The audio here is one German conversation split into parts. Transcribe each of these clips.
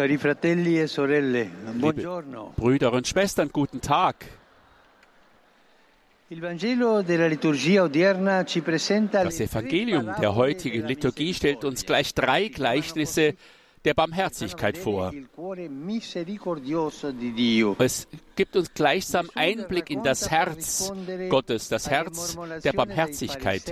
Cari fratelli e sorelle, Liebe buongiorno. Brüder und Schwestern, guten Tag. Das Evangelium der heutigen Liturgie stellt uns gleich drei Gleichnisse der Barmherzigkeit vor. Es gibt uns gleichsam Einblick in das Herz Gottes, das Herz der Barmherzigkeit.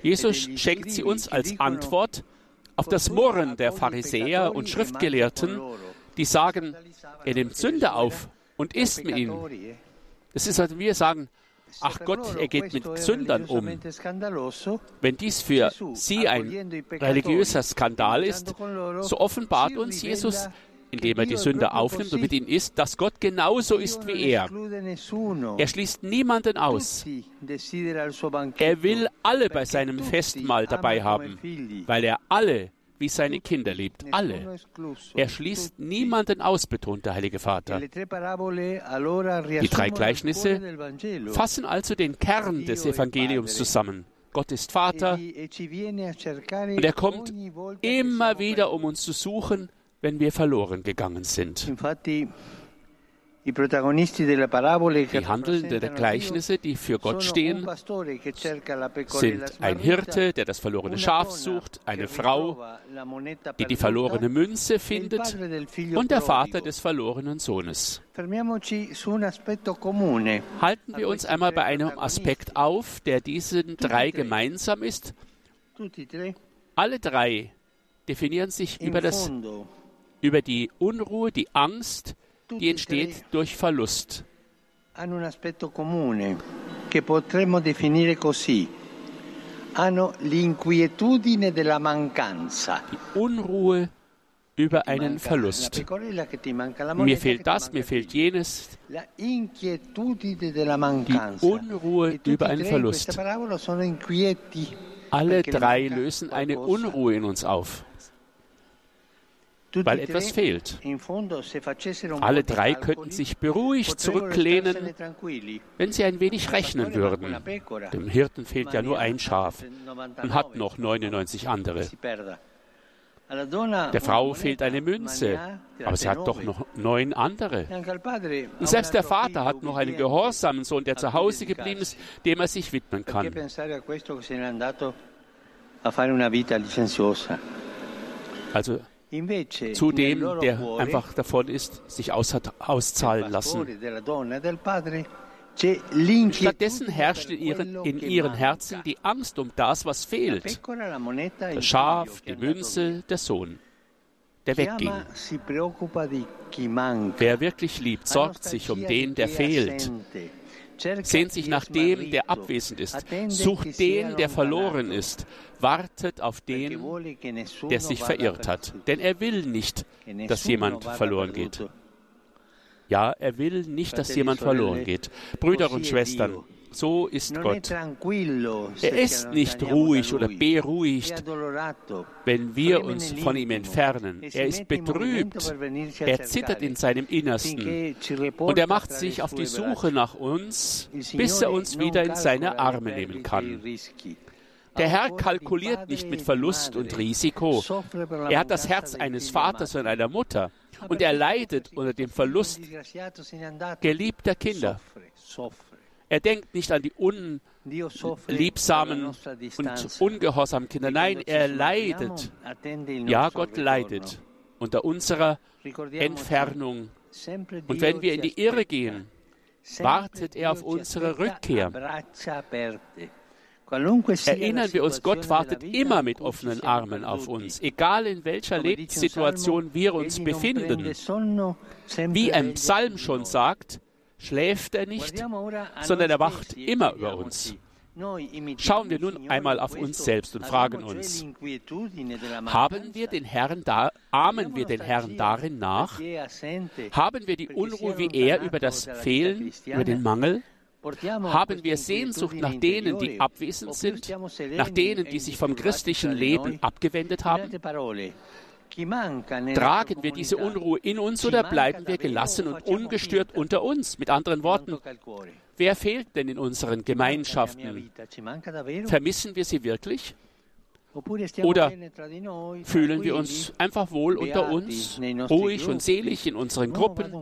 Jesus schenkt sie uns als Antwort auf das Murren der Pharisäer und Schriftgelehrten, die sagen, er nimmt Sünder auf und isst mit ihnen. Das ist, als wir sagen, ach Gott, er geht mit Sündern um. Wenn dies für sie ein religiöser Skandal ist, so offenbart uns Jesus, indem er die Sünder aufnimmt und mit ihnen isst, dass Gott genauso ist wie er. Er schließt niemanden aus. Er will alle bei seinem Festmahl dabei haben, weil er alle wie seine Kinder liebt. Alle. Er schließt niemanden aus, betont der Heilige Vater. Die drei Gleichnisse Fassen also den Kern des Evangeliums zusammen. Gott ist Vater und er kommt immer wieder, um uns zu suchen, wenn wir verloren gegangen sind. Die Handelnden der Gleichnisse, die für Gott stehen, sind ein Hirte, der das verlorene Schaf sucht, eine Frau, die die verlorene Münze e findet und der Vater des verlorenen Sohnes. Halten wir uns einmal bei einem Aspekt auf, der diesen drei gemeinsam ist. E Alle drei definieren sich über, das, über die Unruhe, die Angst, die entsteht durch Verlust. hanno un aspetto comune che potremmo definire così. Hanno l'inquietudine della mancanza. Die Unruhe über einen Verlust. Mir fehlt das, mir fehlt jenes. Die. Unruhe E über e einen Verlust. Alle drei lösen eine. Unruhe in uns auf, weil e etwas fehlt. Alle drei könnten sich beruhigt zurücklehnen, wenn sie ein wenig rechnen würden. Dem Hirten fehlt ja nur ein Schaf und hat noch 99 andere. Der Frau fehlt eine Münze, aber sie hat doch noch neun andere. Und selbst der Vater hat noch einen gehorsamen Sohn, der zu Hause geblieben ist, dem er sich widmen kann. Also zu dem, der einfach davon ist, sich aus auszahlen lassen. e Stattdessen herrscht in ihren, in ihren. Herzen die Angst um das, was fehlt. il Das Schaf, die Münze, der Sohn, der wegging. Wer wirklich liebt, sorgt sich um den, der fehlt. Sehnt sich nach dem, der abwesend ist. Sucht den, der verloren ist. Wartet auf den, der sich verirrt hat. Denn er will nicht, dass jemand verloren geht. Ja, er will nicht, dass jemand verloren geht. Brüder und Schwestern. So ist Gott. Er ist nicht ruhig oder beruhigt, wenn wir uns von ihm entfernen. E Er ist betrübt. Er zittert in seinem Innersten. Und er macht sich auf die Suche nach uns, bis er uns wieder in seine Arme nehmen kann. Der Herr kalkuliert nicht e mit Verlust und Risiko. Er hat das Herz eines Vaters und einer Mutter. Und er leidet unter dem Verlust geliebter Kinder. Er denkt nicht an die unliebsamen und ungehorsamen Kinder. Nein, er leidet. Ja, Gott leidet unter unserer Entfernung. Und wenn wir in die Irre gehen, wartet er auf unsere Rückkehr. Erinnern wir uns, Gott wartet immer mit offenen Armen auf uns, egal in welcher Lebenssituation wir uns befinden. Wie ein Psalm schon sagt, schläft er nicht, sondern er wacht e immer über uns. Schauen wir nun einmal in auf uns selbst und fragen uns, haben wir den Herrn da, ahmen wir den Herrn darin nach? Haben wir die Unruhe wie er über das Fehlen, über den Mangel? Haben wir Sehnsucht nach denen, die abwesend sind, nach denen, e die sich vom christlichen Leben abgewendet haben? Tragen wir diese Unruhe in uns oder bleiben wir gelassen und ungestört unter uns? Mit anderen Worten, wer fehlt denn in unseren Gemeinschaften? Vermissen wir sie wirklich? Oder fühlen wir uns einfach wohl unter uns, ruhig und selig in unseren Gruppen?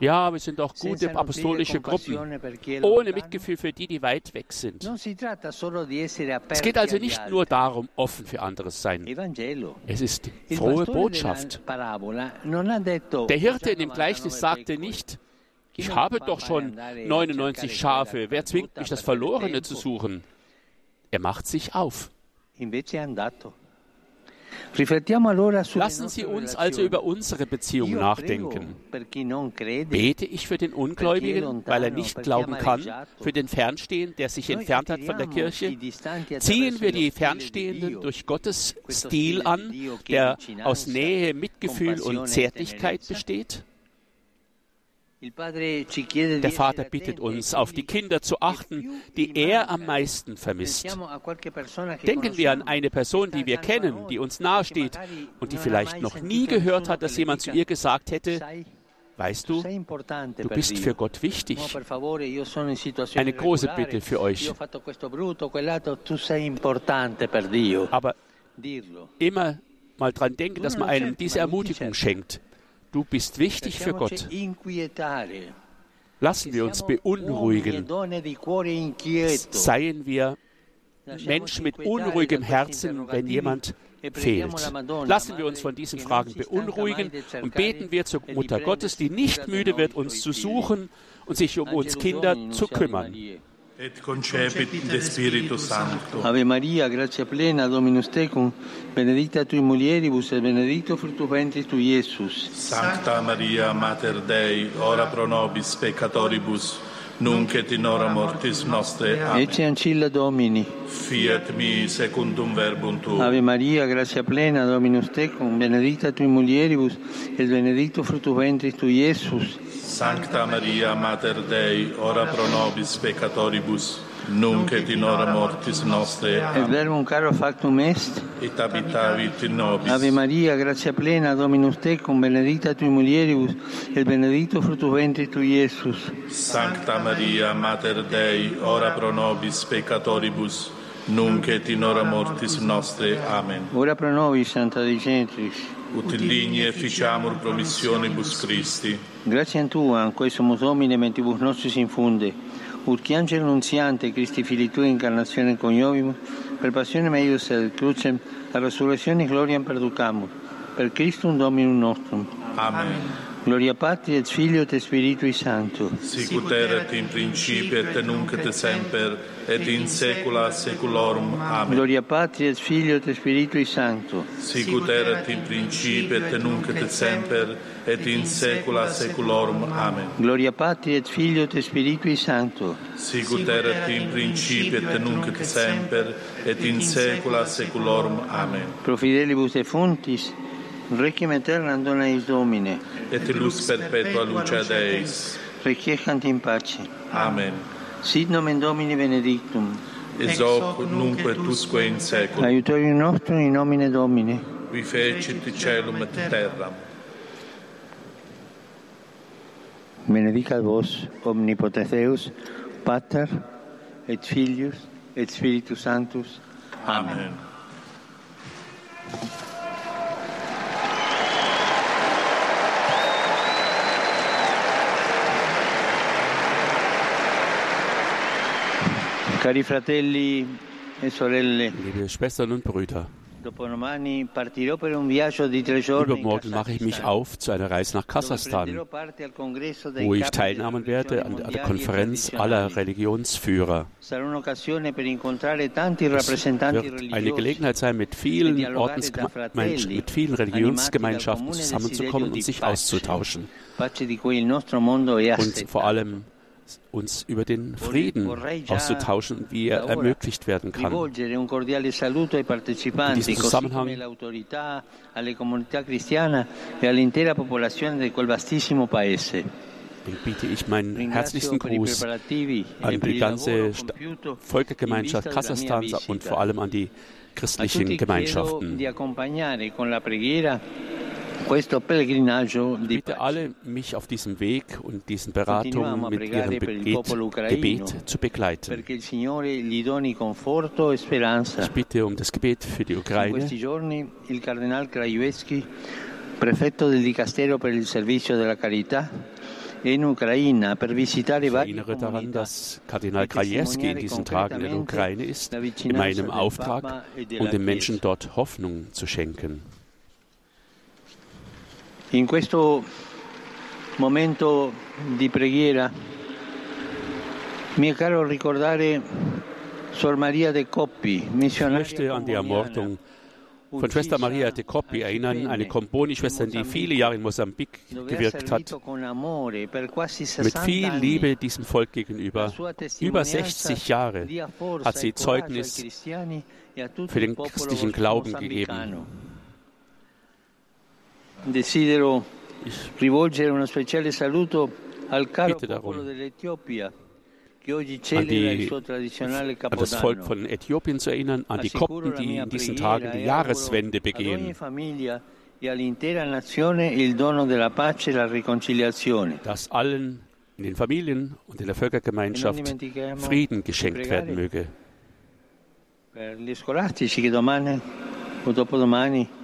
Ja, wir sind auch gute apostolische Gruppen, ohne Mitgefühl für die, die weit weg sind. Es geht also nicht nur darum, offen für anderes sein. Es ist frohe Botschaft. Der Hirte in dem Gleichnis sagte nicht, ich habe doch schon 99 Schafe, wer zwingt mich, das Verlorene zu suchen? Er macht sich auf. Lassen Sie uns also über unsere Beziehung nachdenken. Bete ich für den Ungläubigen, weil er nicht glauben kann, für den Fernstehenden, der sich entfernt hat von der Kirche? Ziehen wir die Fernstehenden durch Gottes Stil an, der aus Nähe, Mitgefühl und Zärtlichkeit besteht? Der Vater bittet uns, auf die Kinder zu achten, die er am meisten vermisst. Denken wir an eine Person, die wir kennen, die uns nahesteht und die vielleicht noch nie gehört hat, dass jemand zu ihr gesagt hätte, Weißt du, du bist für Gott wichtig. Eine große Bitte für euch. Aber immer mal dran denken, dass man einem diese Ermutigung schenkt. Du bist wichtig für Gott. Lassen wir uns beunruhigen. Seien wir Menschen mit unruhigem Herzen, wenn jemand fehlt. Lassen wir uns von diesen Fragen beunruhigen und beten wir zur Mutter Gottes, die nicht müde wird, uns zu suchen und sich um uns Kinder zu kümmern. Et concepit de Spiritu Sancto. Ave Maria, grazia plena, Dominus tecum, benedicta tui mulieribus et benedicto fructus ventris tui, Iesus. Sancta Maria, Mater Dei, ora pro nobis peccatoribus, nunc et in hora mortis nostre. Amen. Ecce ancilla Domini. Fiat mi secundum verbum tuum. Ave Maria, grazia plena, Dominus tecum, benedicta tui mulieribus et benedicto fructus ventris tui, Iesus. Sancta Maria, Mater Dei, ora pro nobis peccatoribus, nunc et in hora mortis nostre. Et verbum caro factum est. Et habitavit in nobis. Ave Maria, grazia plena, Dominus tecum, benedicta tui mulieribus et benedicto fructus ventris tui, Iesus. Sancta Maria, Mater Dei, ora pro nobis peccatoribus, nunc et in hora mortis nostre. Amen. Ora pro nobis, Santa Dei Gentris. Ut digni efficiamur promissionibus Christi. Gratiam Tua, quae sumus Domine mentibus nostris infunde, ut qui angelo nunziante Christi Fili Tui incarnatione coniovimus, per passione meius et crucem, a resurrezione gloriam perducamur, per Christum Dominum nostrum. Amen. Gloria Patri et Filio et Spiritui Sancto. Sicut erat in principio et nunc et semper et in saecula saeculorum. Amen. Gloria Patri et Filio et Spiritui Sancto. Sicut erat in principio et nunc et semper et in saecula saeculorum. Amen. Gloria Patri et Filio et Spiritui Sancto. Sicut erat in principio et nunc et semper et in saecula saeculorum. Amen. Pro fidelibus defunctis Requiem aeternam dona eis Domine. Et lux perpetua lucea eis. Requiescant in pace. Amen. Sit nomen Domini benedictum. Ex hoc nunc et usque in seculum. Aiutorium nostrum in nomine Domini. Qui fecit celum et terram. Benedicat vos, omnipotens Deus, Pater, et Filius, et Spiritus Sanctus. Amen. Amen. Liebe Schwestern und Brüder, übermorgen mache ich mich auf zu einer Reise nach Kasachstan, wo ich teilnehmen werde an der mondiali Konferenz e aller. Religionsführer. Es wird eine Gelegenheit sein, mit vielen Ordensgemeinschaften, mit vielen Religionsgemeinschaften zusammenzukommen und sich auszutauschen und vor allem uns über den Frieden auszutauschen, wie er ermöglicht werden kann. In diesem Zusammenhang- e biete ich meinen herzlichsten Gruß e an die ganze Sta- Völkergemeinschaft Kasachstans und vor allem an die christlichen Gemeinschaften. Ich bitte alle, mich auf diesem Weg und diesen Beratungen mit ihrem Gebet, Gebet zu begleiten. e. Ich bitte um das Gebet für die Ukraine. prefetto del Dicastero per il servizio della carità, in Ucraina per visitare Ich erinnere daran, dass Kardinal Krajewski in diesen Tagen in der Ukraine ist, in meinem Auftrag, um den Menschen dort Hoffnung zu schenken. In questo momento di preghiera mi è caro ricordare Sor Maria de Coppi, Ich missionaria möchte an die Ermordung von Schwester Maria de Coppi erinnern, eine Komboni-Schwester, die viele Jahre in Mosambik gewirkt hat, mit 60 viel. Liebe diesem Volk gegenüber. Über testimonianza 60 Jahre hat sie e ai Zeugnis e für den christlichen Glauben gegeben. Desidero Ich rivolgere uno speciale saluto al caro popolo dell'Etiopia an, die, an das Volk von Äthiopien zu erinnern, an die Kopten, die in diesen Tagen die e Jahreswende ad ogni begehen, e e dass allen in den Familien und in der Völkergemeinschaft Frieden geschenkt werden möge. per gli scolastici che domani o dopodomani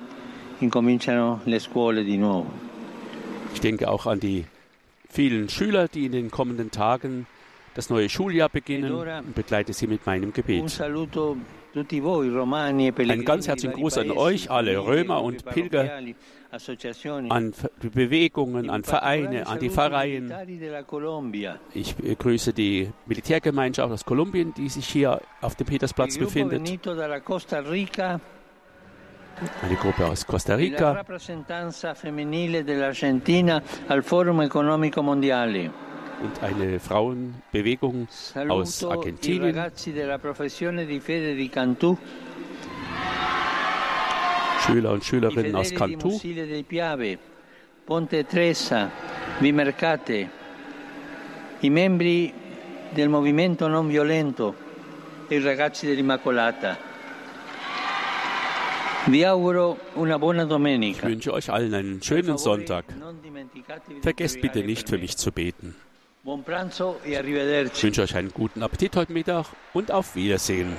Ich denke auch an die vielen Schüler, die in den kommenden Tagen das neue Schuljahr beginnen und begleite sie mit meinem Gebet. e Einen ganz herzlichen Gruß an euch alle, Römer und Pilger, an Bewegungen, an Vereine, an die Pfarreien. Ich begrüße die Militärgemeinschaft aus Kolumbien, die sich hier auf dem Petersplatz befindet, Recupero Costa Rica. La rappresentanza femminile dell'Argentina al Forum Economico Mondiale. und eine Frauenbewegung Saluto aus Argentinien. Cantù, Schüler und Schülerinnen aus Cantù. Piave, Ponte Tresa, Vimercate, i membri del movimento non violento e i ragazzi dell'Immacolata. Ich domenica. wünsche euch allen einen schönen Sonntag. Vergesst bitte nicht für mich zu beten. E Ich wünsche euch einen guten Appetit heute Mittag und auf Wiedersehen.